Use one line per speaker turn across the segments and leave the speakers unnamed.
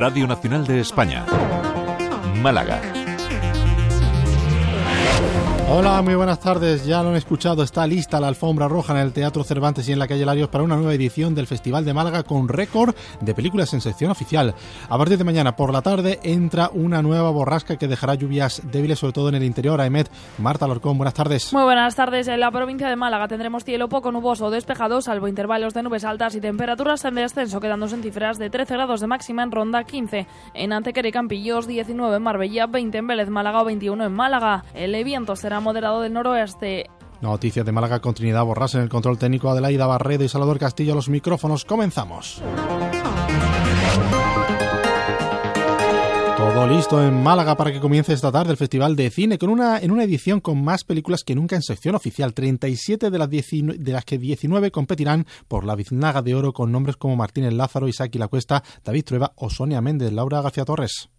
Radio Nacional de España. Málaga.
Hola, muy buenas tardes. Ya lo han escuchado, está lista la alfombra roja en el Teatro Cervantes y en la calle Larios para una nueva edición del Festival de Málaga con récord de películas en sección oficial. A partir de mañana por la tarde entra una nueva borrasca que dejará lluvias débiles, sobre todo en el interior. Aemet, Marta Lorcón, buenas tardes.
Muy buenas tardes. En la provincia de Málaga tendremos cielo poco nuboso o despejado, salvo intervalos de nubes altas y temperaturas en descenso, quedándose en cifras de 13 grados de máxima en Ronda 15. En Antequera y Campillos 19 en Marbella, 20 en Vélez, Málaga o 21 en Málaga. El viento será moderado del noroeste.
Noticias de Málaga con Trinidad Borras en el control técnico Adelaida Barredo y Salvador Castillo los micrófonos. Comenzamos. Todo listo en Málaga para que comience esta tarde el Festival de Cine con una, en una edición con más películas que nunca en sección oficial. 37 de las, de las que 19 competirán por la Biznaga de Oro con nombres como Martínez Lázaro, Isaac y La Cuesta, David Trueba o Sonia Méndez, Laura García Torres.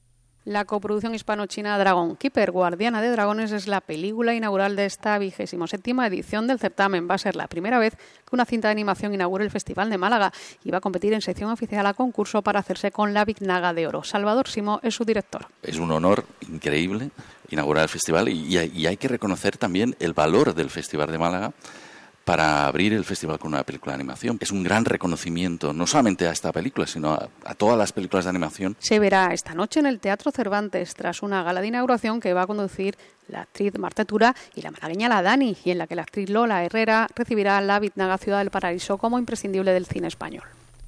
La coproducción hispano-china Dragon Keeper, Guardiana de Dragones, es la película inaugural de esta vigésimo séptima edición del certamen. Va a ser la primera vez que una cinta de animación inaugure el Festival de Málaga y va a competir en sección oficial a concurso para hacerse con la Naga de Oro. Salvador Simo es su director.
Es un honor increíble inaugurar el festival y hay que reconocer también el valor del Festival de Málaga para abrir el festival con una película de animación. Es un gran reconocimiento, no solamente a esta película, sino a, todas las películas de animación.
Se verá esta noche en el Teatro Cervantes, tras una gala de inauguración que va a conducir la actriz Marta Tura y la malagueña La Dani, y en la que la actriz Lola Herrera recibirá la Bitnaga Ciudad del Paraíso como imprescindible del cine español.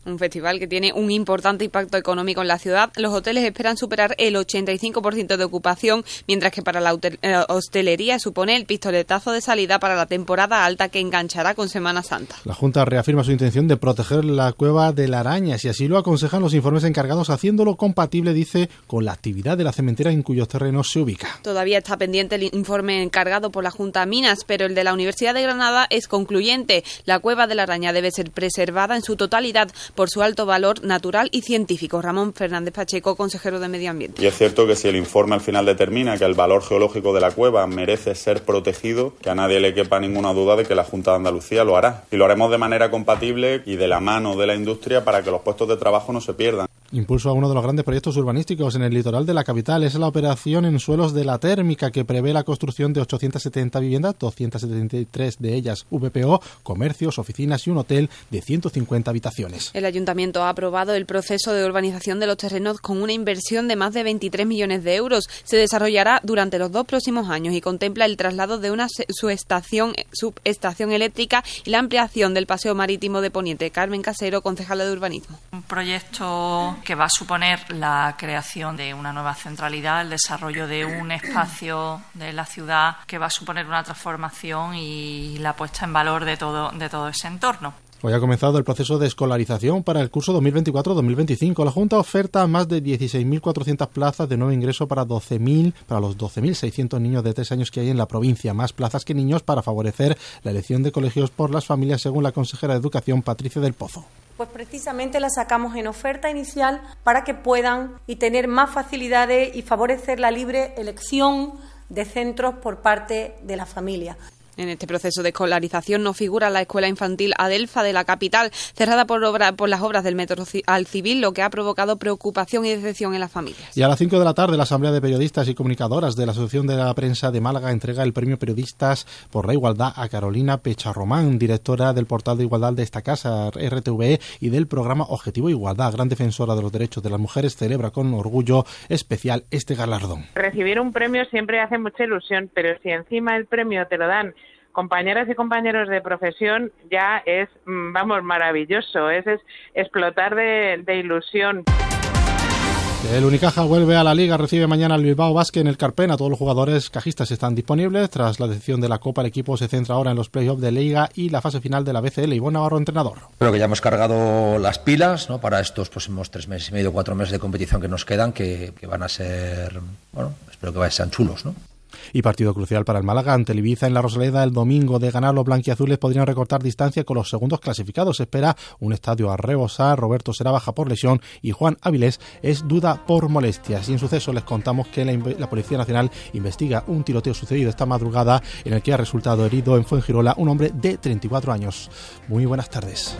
Un festival que tiene un importante impacto económico en la ciudad. Los hoteles esperan superar el 85% de ocupación, mientras que para la eh, hostelería supone el pistoletazo de salida para la temporada alta que enganchará con Semana Santa.
La Junta reafirma su intención de proteger la cueva de la araña, y así lo aconsejan los informes encargados, haciéndolo compatible, dice, con la actividad de la cementera en cuyos terrenos se ubica.
Todavía está pendiente el informe encargado por la Junta Minas, pero el de la Universidad de Granada es concluyente. La cueva de la araña debe ser preservada en su totalidad por su alto valor natural y científico. Ramón Fernández Pacheco, consejero de Medio Ambiente.
Y es cierto que si el informe al final determina que el valor geológico de la cueva merece ser protegido, que a nadie le quepa ninguna duda de que la Junta de Andalucía lo hará. Y lo haremos de manera compatible y de la mano de la industria para que los puestos de trabajo no se pierdan.
Impulso a uno de los grandes proyectos urbanísticos en el litoral de la capital es la operación en suelos de la térmica que prevé la construcción de 870 viviendas, 273 de ellas VPO, comercios, oficinas y un hotel de 150 habitaciones.
El ayuntamiento ha aprobado el proceso de urbanización de los terrenos con una inversión de más de 23 millones de euros. Se desarrollará durante los dos próximos años y contempla el traslado de una subestación, subestación eléctrica y la ampliación del paseo marítimo de Poniente. Carmen Casero, concejala de urbanismo.
Un proyecto que va a suponer la creación de una nueva centralidad, el desarrollo de un espacio de la ciudad que va a suponer una transformación y la puesta en valor de todo, de todo ese entorno.
Hoy ha comenzado el proceso de escolarización para el curso 2024-2025. La Junta oferta más de 16.400 plazas de nuevo ingreso para 12.000 para los 12.600 niños de tres años que hay en la provincia, más plazas que niños para favorecer la elección de colegios por las familias, según la consejera de Educación Patricia del Pozo
pues precisamente la sacamos en oferta inicial para que puedan y tener más facilidades y favorecer la libre elección de centros por parte de la familia.
En este proceso de escolarización no figura la escuela infantil Adelfa de la capital, cerrada por, por las obras del metro al civil, lo que ha provocado preocupación y decepción en las familias.
Y a las 5 de la tarde, la Asamblea de Periodistas y Comunicadoras de la Asociación de la Prensa de Málaga entrega el premio Periodistas por la Igualdad a Carolina Pecharromán, directora del portal de igualdad de esta casa, RTVE, y del programa Objetivo Igualdad, gran defensora de los derechos de las mujeres, celebra con orgullo especial este galardón.
Recibir un premio siempre hace mucha ilusión, pero si encima el premio te lo dan compañeras y compañeros de profesión ya es, mm, vamos, maravilloso, es, explotar de, ilusión.
El Unicaja vuelve a la liga, recibe mañana al Bilbao Basque en el Carpena. Todos los jugadores cajistas están disponibles. Tras la decisión de la Copa, el equipo se centra ahora en los playoffs de liga y la fase final de la BCL. Ivonne Navarro, entrenador.
Creo que ya hemos cargado las pilas ¿no? para estos próximos tres meses y medio, cuatro meses de competición que nos quedan, que, que van a ser, bueno, espero que sean chulos, ¿no?
Y partido crucial para el Málaga ante el Ibiza en la Rosaleda el domingo. De ganar los blanquiazules podrían recortar distancia con los segundos clasificados. Se espera un estadio a rebosar. Roberto será baja por lesión y Juan Áviles es duda por molestias. Y en suceso les contamos que la, la Policía Nacional investiga un tiroteo sucedido esta madrugada en el que ha resultado herido en Fuengirola un hombre de 34 años. Muy buenas tardes.